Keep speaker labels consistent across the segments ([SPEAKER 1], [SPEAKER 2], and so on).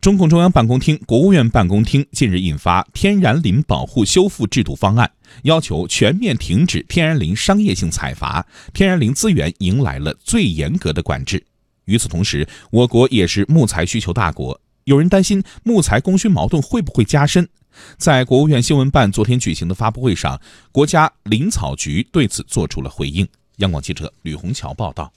[SPEAKER 1] 中共中央办公厅、国务院办公厅近日印发《天然林保护修复制度方案》，要求全面停止天然林商业性采伐，天然林资源迎来了最严格的管制。与此同时，我国也是木材需求大国，有人担心木材供需矛盾会不会加深？在国务院新闻办昨天举行的发布会上，国家林草局对此作出了回应。央广记者吕红桥报道。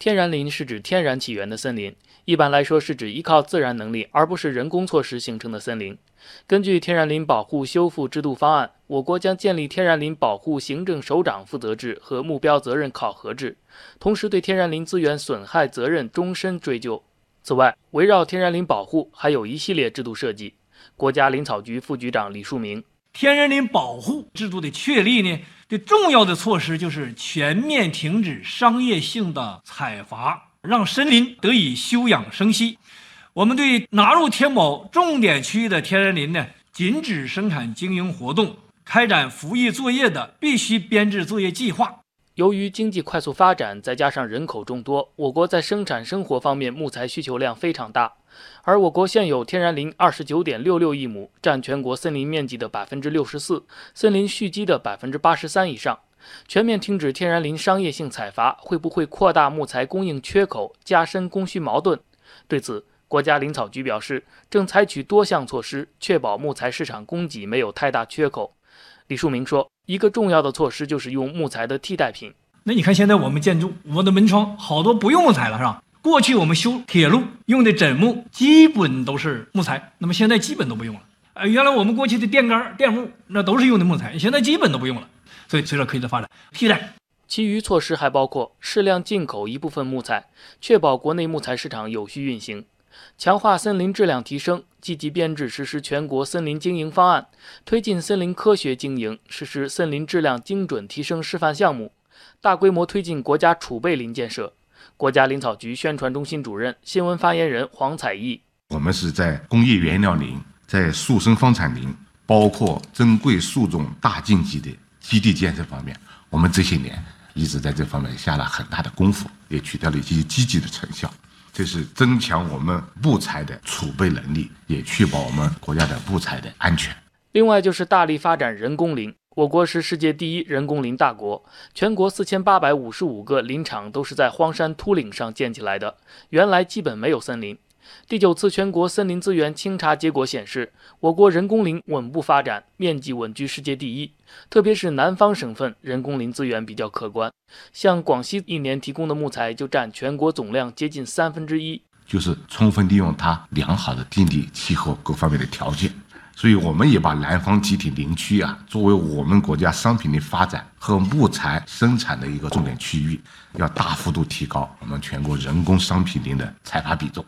[SPEAKER 2] 天然林是指天然起源的森林，一般来说是指依靠自然能力而不是人工措施形成的森林。根据《天然林保护修复制度方案》，我国将建立天然林保护行政首长负责制和目标责任考核制，同时对天然林资源损害责任终身追究。此外，围绕天然林保护还有一系列制度设计。国家林草局副局长李树明。
[SPEAKER 3] 天然林保护制度的确立呢，最重要的措施就是全面停止商业性的采伐，让森林得以休养生息。我们对纳入天保重点区域的天然林呢，禁止生产经营活动，开展服役作业的，必须编制作业计划。
[SPEAKER 2] 由于经济快速发展，再加上人口众多，我国在生产生活方面木材需求量非常大。而我国现有天然林二十九点六六亿亩，占全国森林面积的百分之六十四，森林蓄积的百分之八十三以上。全面停止天然林商业性采伐，会不会扩大木材供应缺口，加深供需矛盾？对此，国家林草局表示，正采取多项措施，确保木材市场供给没有太大缺口。李树明说。一个重要的措施就是用木材的替代品。
[SPEAKER 3] 那你看，现在我们建筑，我们的门窗好多不用木材了，是吧？过去我们修铁路用的枕木基本都是木材，那么现在基本都不用了。呃，原来我们过去的电杆、电木那都是用的木材，现在基本都不用了。所以随着科技的发展，替代。
[SPEAKER 2] 其余措施还包括适量进口一部分木材，确保国内木材市场有序运行。强化森林质量提升，积极编制实施全国森林经营方案，推进森林科学经营，实施森林质量精准提升示范项目，大规模推进国家储备林建设。国家林草局宣传中心主任、新闻发言人黄彩义：
[SPEAKER 4] 我们是在工业原料林、在速生方产林，包括珍贵树种大径级的基地建设方面，我们这些年一直在这方面下了很大的功夫，也取得了一些积极的成效。这是增强我们木材的储备能力，也确保我们国家的木材的安全。
[SPEAKER 2] 另外，就是大力发展人工林。我国是世界第一人工林大国，全国四千八百五十五个林场都是在荒山秃岭上建起来的，原来基本没有森林。第九次全国森林资源清查结果显示，我国人工林稳步发展，面积稳居世界第一。特别是南方省份人工林资源比较可观，像广西一年提供的木材就占全国总量接近三分之一。
[SPEAKER 4] 就是充分利用它良好的地理、气候各方面的条件，所以我们也把南方集体林区啊作为我们国家商品的发展和木材生产的一个重点区域，要大幅度提高我们全国人工商品林的采伐比重。